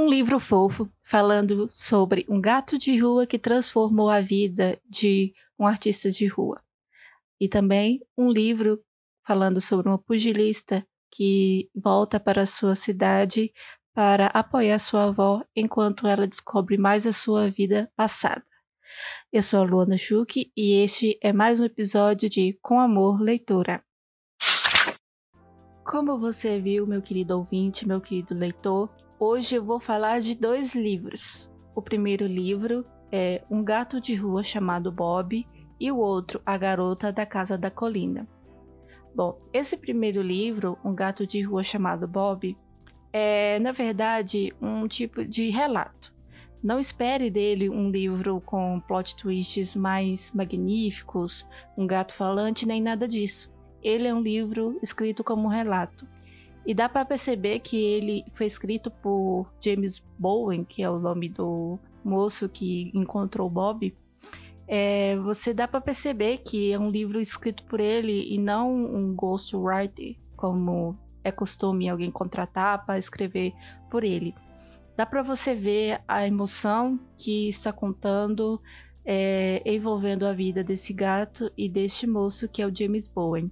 Um livro fofo falando sobre um gato de rua que transformou a vida de um artista de rua. E também um livro falando sobre uma pugilista que volta para sua cidade para apoiar sua avó enquanto ela descobre mais a sua vida passada. Eu sou a Luana Schuch e este é mais um episódio de Com Amor Leitora. Como você viu, meu querido ouvinte, meu querido leitor, hoje eu vou falar de dois livros. O primeiro livro é Um Gato de Rua Chamado Bob e o outro A Garota da Casa da Colina. Bom, esse primeiro livro, Um Gato de Rua Chamado Bob, é, na verdade, um tipo de relato. Não espere dele um livro com plot twists mais magníficos, um gato falante, nem nada disso. Ele é um livro escrito como um relato. E dá para perceber que ele foi escrito por James Bowen, que é o nome do moço que encontrou Bob. É, você dá para perceber que é um livro escrito por ele e não um ghostwriter, como é costume alguém contratar para escrever por ele. Dá para você ver a emoção que está contando, é, envolvendo a vida desse gato e deste moço que é o James Bowen.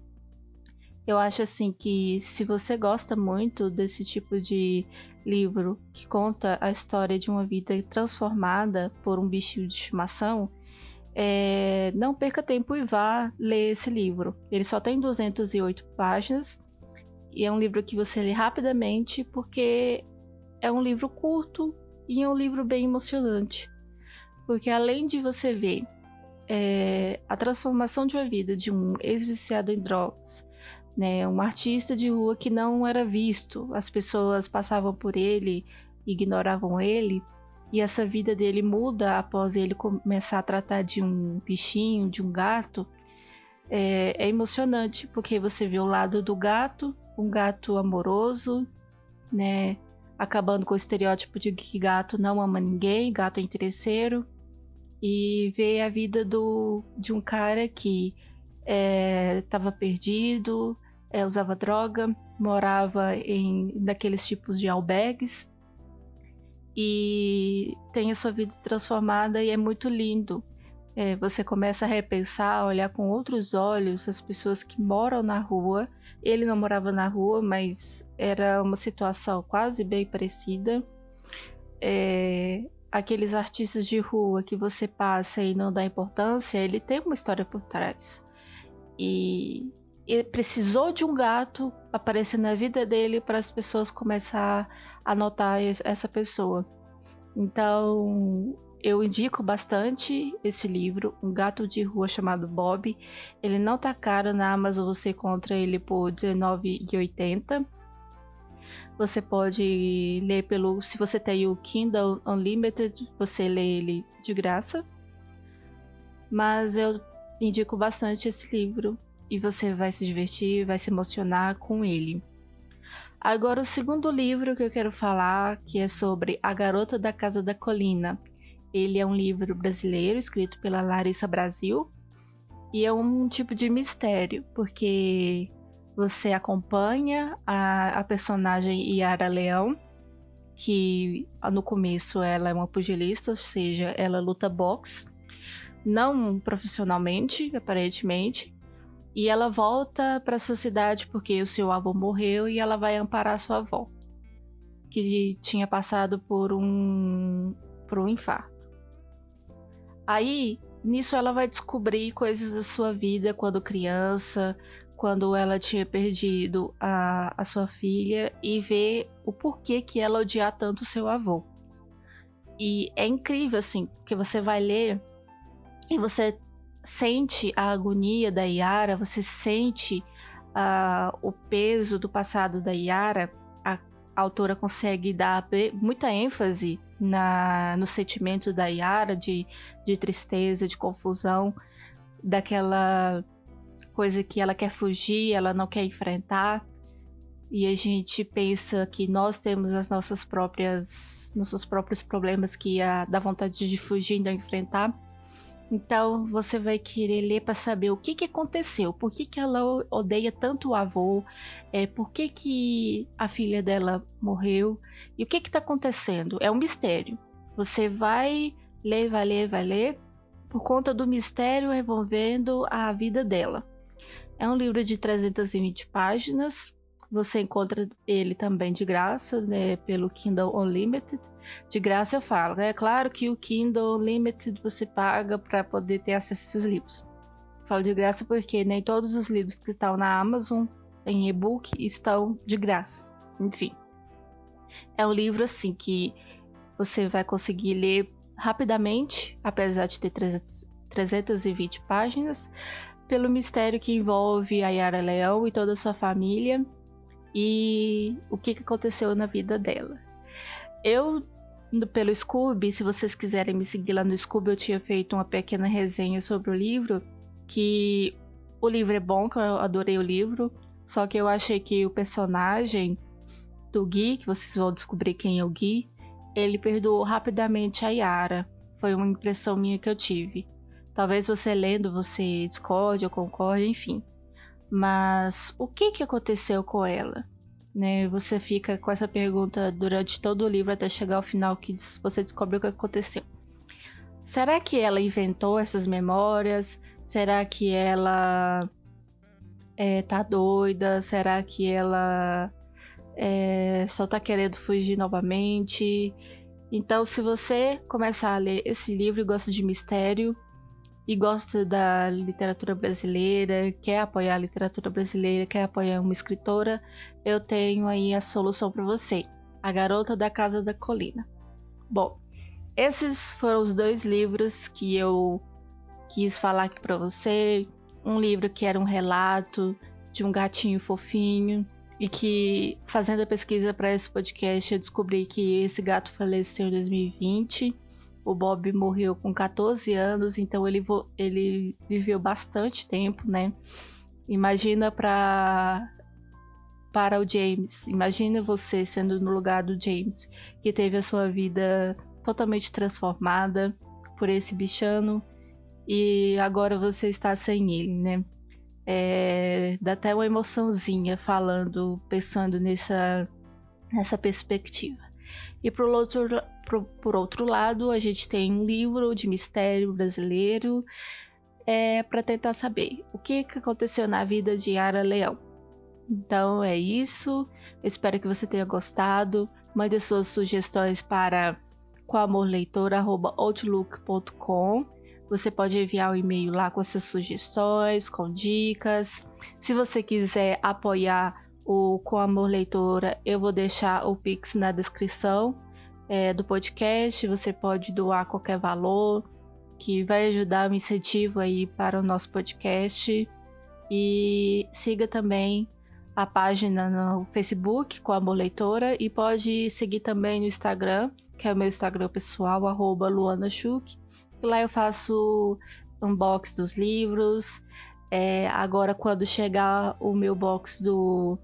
Eu acho assim que se você gosta muito desse tipo de livro que conta a história de uma vida transformada por um bichinho de estimação, é, não perca tempo e vá ler esse livro. Ele só tem 208 páginas e é um livro que você lê rapidamente porque é um livro curto e é um livro bem emocionante. Porque além de você ver é, a transformação de uma vida de um ex-viciado em drogas né? Um artista de rua que não era visto, as pessoas passavam por ele, ignoravam ele, e essa vida dele muda após ele começar a tratar de um bichinho, de um gato. É, é emocionante porque você vê o lado do gato, um gato amoroso, né? Acabando com o estereótipo de que gato não ama ninguém, gato é interesseiro. E ver a vida do, de um cara que estava é, perdido, é, usava droga, morava em daqueles tipos de albergues e tem a sua vida transformada e é muito lindo. É, você começa a repensar, a olhar com outros olhos as pessoas que moram na rua. Ele não morava na rua, mas era uma situação quase bem parecida. É, aqueles artistas de rua que você passa e não dá importância, ele tem uma história por trás. E e precisou de um gato aparecer na vida dele para as pessoas começar a notar essa pessoa. Então, eu indico bastante esse livro, Um Gato de Rua chamado Bob. Ele não tá caro na Amazon, você encontra ele por R$19,80. Você pode ler pelo. Se você tem o Kindle Unlimited, você lê ele de graça. Mas eu indico bastante esse livro e você vai se divertir, vai se emocionar com ele. Agora, o segundo livro que eu quero falar, que é sobre A Garota da Casa da Colina. Ele é um livro brasileiro escrito pela Larissa Brasil e é um tipo de mistério, porque você acompanha a, a personagem Yara Leão, que no começo ela é uma pugilista, ou seja, ela luta boxe, não profissionalmente, aparentemente, e ela volta para sua cidade porque o seu avô morreu e ela vai amparar sua avó, que tinha passado por um por um infarto. Aí, nisso ela vai descobrir coisas da sua vida quando criança, quando ela tinha perdido a, a sua filha e ver o porquê que ela odiar tanto seu avô. E é incrível assim, porque você vai ler e você sente a agonia da Yara, você sente uh, o peso do passado da Yara, a, autora consegue dar muita ênfase na, no sentimento da Yara de, de tristeza, de confusão, daquela coisa que ela quer fugir, ela não quer enfrentar. E a gente pensa que nós temos as nossas próprias, nossos próprios problemas que a, dá vontade de fugir e não enfrentar. Então você vai querer ler para saber o que, que aconteceu, por que, que ela odeia tanto o avô, é, por que, que a filha dela morreu e o que está acontecendo. É um mistério. Você vai ler, vai ler, vai ler por conta do mistério envolvendo a vida dela. É um livro de 320 páginas, você encontra ele também de graça, né, pelo Kindle Unlimited. De graça eu falo? É claro que o Kindle Unlimited você paga para poder ter acesso a esses livros. Falo de graça porque nem todos os livros que estão na Amazon em e-book estão de graça. Enfim. É um livro assim que você vai conseguir ler rapidamente, apesar de ter 320 páginas, pelo mistério que envolve a Yara Leão e toda a sua família e o que, que aconteceu na vida dela. Eu, pelo Scooby, se vocês quiserem me seguir lá no Scooby, eu tinha feito uma pequena resenha sobre o livro, que o livro é bom, que eu adorei o livro, só que eu achei que o personagem do Gui, que vocês vão descobrir quem é o Gui, ele perdoou rapidamente a Yara. Foi uma impressão minha que eu tive. Talvez você lendo, você discorde ou concorde, enfim. Mas o que, que aconteceu com ela? Né? Você fica com essa pergunta durante todo o livro até chegar ao final que você descobre o que aconteceu. Será que ela inventou essas memórias? Será que ela é, tá doida? Será que ela é, só tá querendo fugir novamente? Então, se você começar a ler esse livro e gosta de mistério, e gosta da literatura brasileira, quer apoiar a literatura brasileira, quer apoiar uma escritora, eu tenho aí a solução para você: A Garota da Casa da Colina. Bom, esses foram os dois livros que eu quis falar aqui para você. Um livro que era um relato de um gatinho fofinho e que, fazendo a pesquisa para esse podcast, eu descobri que esse gato faleceu em 2020 o Bob morreu com 14 anos, então ele, ele viveu bastante tempo, né? Imagina para para o James. Imagina você sendo no lugar do James, que teve a sua vida totalmente transformada por esse bichano e agora você está sem ele, né? É, dá até uma emoçãozinha falando, pensando nessa, nessa perspectiva. E pro outro, por, por outro lado, a gente tem um livro de mistério brasileiro é, para tentar saber o que, que aconteceu na vida de Yara Leão. Então é isso. Eu espero que você tenha gostado. Mande suas sugestões para coamorleitor.outlook.com. Você pode enviar o um e-mail lá com essas sugestões, com dicas. Se você quiser apoiar o Com Amor Leitora, eu vou deixar o Pix na descrição é, do podcast. Você pode doar qualquer valor que vai ajudar o incentivo aí para o nosso podcast. E siga também a página no Facebook com Amor Leitora e pode seguir também no Instagram, que é o meu Instagram pessoal, arroba Luana Schuch. Lá eu faço unbox dos livros. É, agora, quando chegar o meu box do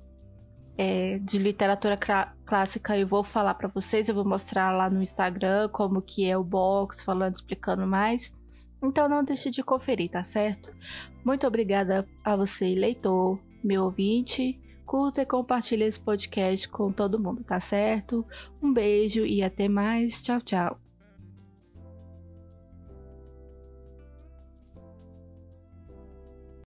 é, de literatura clássica eu vou falar para vocês, eu vou mostrar lá no Instagram como que é o box, falando, explicando mais. Então não deixe de conferir, tá certo? Muito obrigada a você, leitor, meu ouvinte. Curta e compartilhe esse podcast com todo mundo, tá certo? Um beijo e até mais. Tchau, tchau.